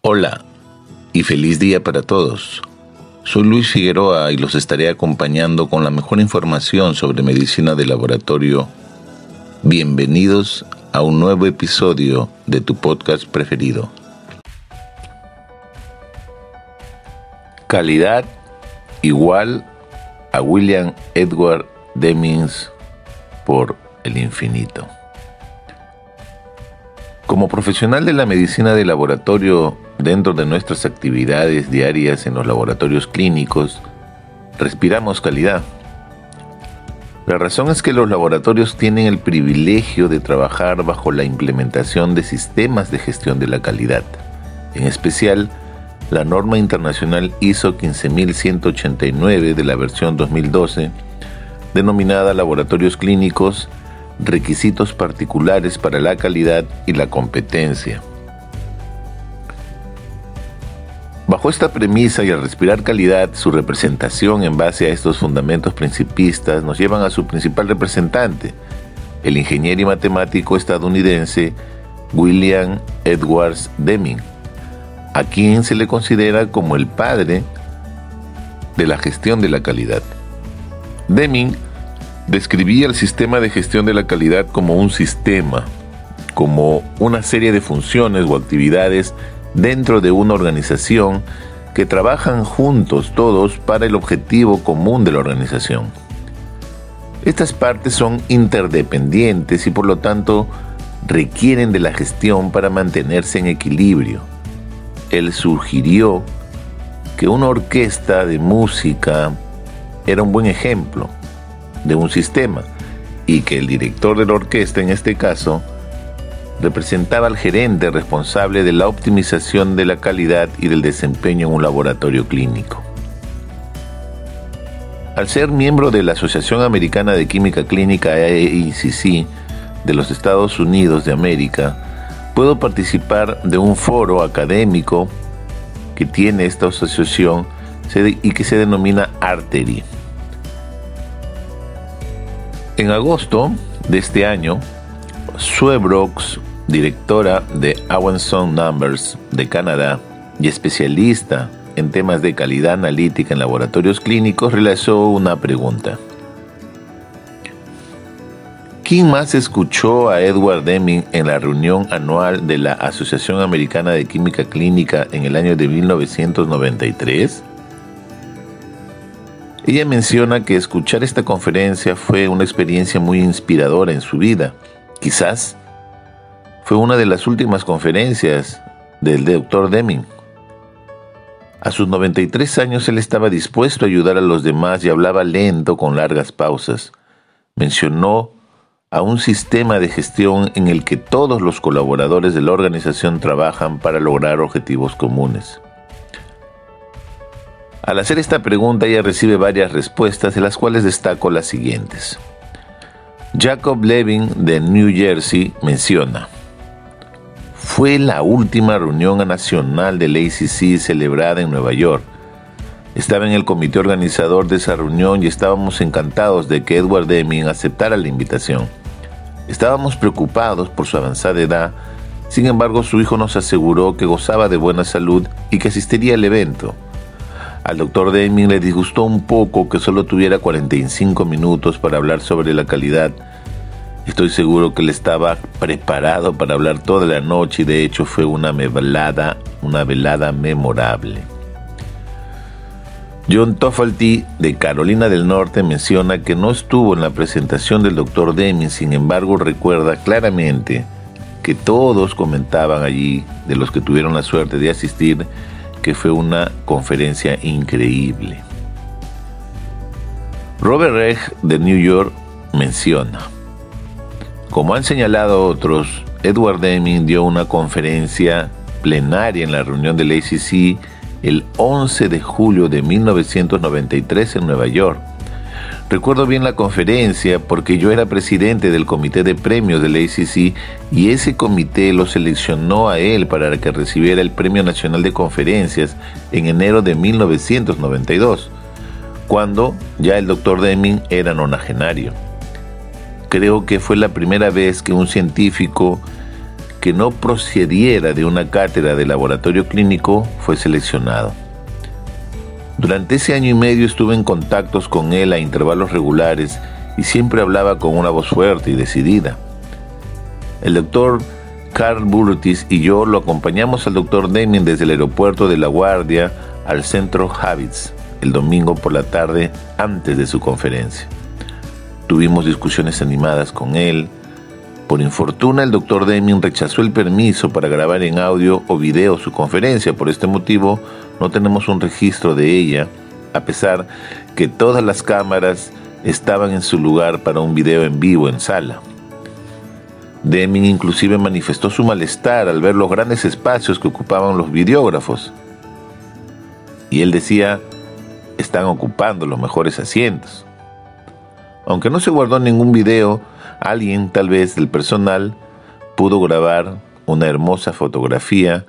Hola y feliz día para todos. Soy Luis Figueroa y los estaré acompañando con la mejor información sobre medicina de laboratorio. Bienvenidos a un nuevo episodio de tu podcast preferido. Calidad igual a William Edward Demings por el infinito. Como profesional de la medicina de laboratorio dentro de nuestras actividades diarias en los laboratorios clínicos, respiramos calidad. La razón es que los laboratorios tienen el privilegio de trabajar bajo la implementación de sistemas de gestión de la calidad, en especial la norma internacional ISO 15189 de la versión 2012, denominada Laboratorios Clínicos, requisitos particulares para la calidad y la competencia. Bajo esta premisa y al respirar calidad, su representación en base a estos fundamentos principistas nos llevan a su principal representante, el ingeniero y matemático estadounidense William Edwards Deming, a quien se le considera como el padre de la gestión de la calidad. Deming describía el sistema de gestión de la calidad como un sistema, como una serie de funciones o actividades dentro de una organización que trabajan juntos todos para el objetivo común de la organización. Estas partes son interdependientes y por lo tanto requieren de la gestión para mantenerse en equilibrio. Él sugirió que una orquesta de música era un buen ejemplo de un sistema y que el director de la orquesta en este caso representaba al gerente responsable de la optimización de la calidad y del desempeño en un laboratorio clínico. Al ser miembro de la Asociación Americana de Química Clínica AACC de los Estados Unidos de América, puedo participar de un foro académico que tiene esta asociación y que se denomina Artery. En agosto de este año, Sue Brooks directora de Awenson Numbers de Canadá y especialista en temas de calidad analítica en laboratorios clínicos, realizó una pregunta. ¿Quién más escuchó a Edward Deming en la reunión anual de la Asociación Americana de Química Clínica en el año de 1993? Ella menciona que escuchar esta conferencia fue una experiencia muy inspiradora en su vida. Quizás fue una de las últimas conferencias del doctor Deming. A sus 93 años él estaba dispuesto a ayudar a los demás y hablaba lento con largas pausas. Mencionó a un sistema de gestión en el que todos los colaboradores de la organización trabajan para lograr objetivos comunes. Al hacer esta pregunta ella recibe varias respuestas, de las cuales destaco las siguientes. Jacob Levin de New Jersey menciona, fue la última reunión nacional del ACC celebrada en Nueva York. Estaba en el comité organizador de esa reunión y estábamos encantados de que Edward Deming aceptara la invitación. Estábamos preocupados por su avanzada edad, sin embargo su hijo nos aseguró que gozaba de buena salud y que asistiría al evento. Al doctor Deming le disgustó un poco que solo tuviera 45 minutos para hablar sobre la calidad Estoy seguro que él estaba preparado para hablar toda la noche y de hecho fue una velada, una velada memorable. John Toffalty de Carolina del Norte menciona que no estuvo en la presentación del Dr. Deming, sin embargo recuerda claramente que todos comentaban allí, de los que tuvieron la suerte de asistir, que fue una conferencia increíble. Robert Reg de New York menciona, como han señalado otros, Edward Deming dio una conferencia plenaria en la reunión del ACC el 11 de julio de 1993 en Nueva York. Recuerdo bien la conferencia porque yo era presidente del comité de premios del ACC y ese comité lo seleccionó a él para que recibiera el Premio Nacional de Conferencias en enero de 1992, cuando ya el doctor Deming era nonagenario. Creo que fue la primera vez que un científico que no procediera de una cátedra de laboratorio clínico fue seleccionado. Durante ese año y medio estuve en contactos con él a intervalos regulares y siempre hablaba con una voz fuerte y decidida. El doctor Carl Burtis y yo lo acompañamos al doctor Deming desde el aeropuerto de La Guardia al centro Habits el domingo por la tarde antes de su conferencia. Tuvimos discusiones animadas con él. Por infortuna, el doctor Deming rechazó el permiso para grabar en audio o video su conferencia. Por este motivo, no tenemos un registro de ella, a pesar que todas las cámaras estaban en su lugar para un video en vivo en sala. Deming inclusive manifestó su malestar al ver los grandes espacios que ocupaban los videógrafos. Y él decía, están ocupando los mejores asientos. Aunque no se guardó ningún video, alguien, tal vez del personal, pudo grabar una hermosa fotografía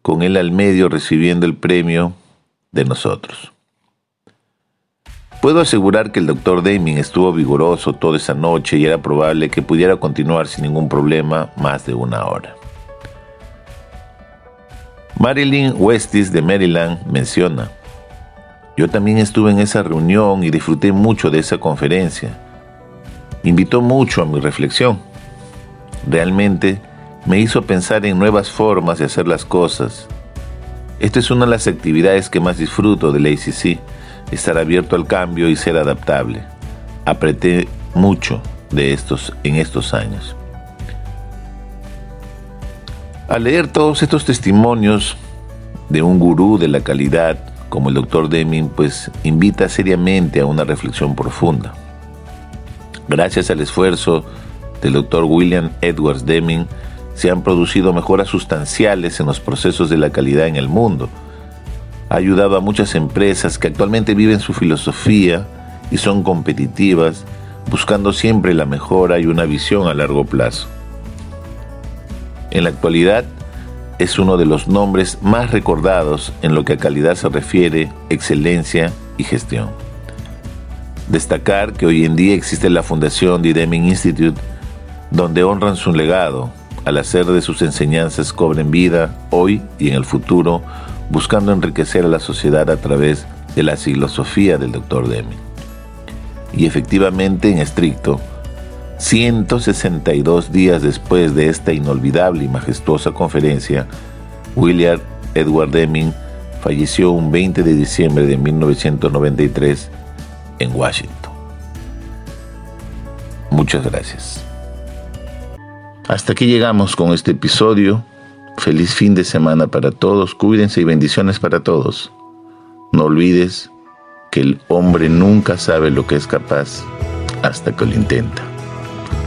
con él al medio recibiendo el premio de nosotros. Puedo asegurar que el doctor Deming estuvo vigoroso toda esa noche y era probable que pudiera continuar sin ningún problema más de una hora. Marilyn Westis de Maryland menciona, yo también estuve en esa reunión y disfruté mucho de esa conferencia. Invitó mucho a mi reflexión. Realmente me hizo pensar en nuevas formas de hacer las cosas. Esta es una de las actividades que más disfruto del ACC, estar abierto al cambio y ser adaptable. Apreté mucho de estos en estos años. Al leer todos estos testimonios de un gurú de la calidad como el doctor Deming, pues invita seriamente a una reflexión profunda. Gracias al esfuerzo del doctor William Edwards Deming, se han producido mejoras sustanciales en los procesos de la calidad en el mundo. Ha ayudado a muchas empresas que actualmente viven su filosofía y son competitivas, buscando siempre la mejora y una visión a largo plazo. En la actualidad, es uno de los nombres más recordados en lo que a calidad se refiere, excelencia y gestión. Destacar que hoy en día existe la fundación The Deming Institute, donde honran su legado, al hacer de sus enseñanzas cobren vida hoy y en el futuro, buscando enriquecer a la sociedad a través de la filosofía del Dr. Deming. Y efectivamente, en estricto, 162 días después de esta inolvidable y majestuosa conferencia, William Edward Deming falleció un 20 de diciembre de 1993 en Washington. Muchas gracias. Hasta aquí llegamos con este episodio. Feliz fin de semana para todos. Cuídense y bendiciones para todos. No olvides que el hombre nunca sabe lo que es capaz hasta que lo intenta.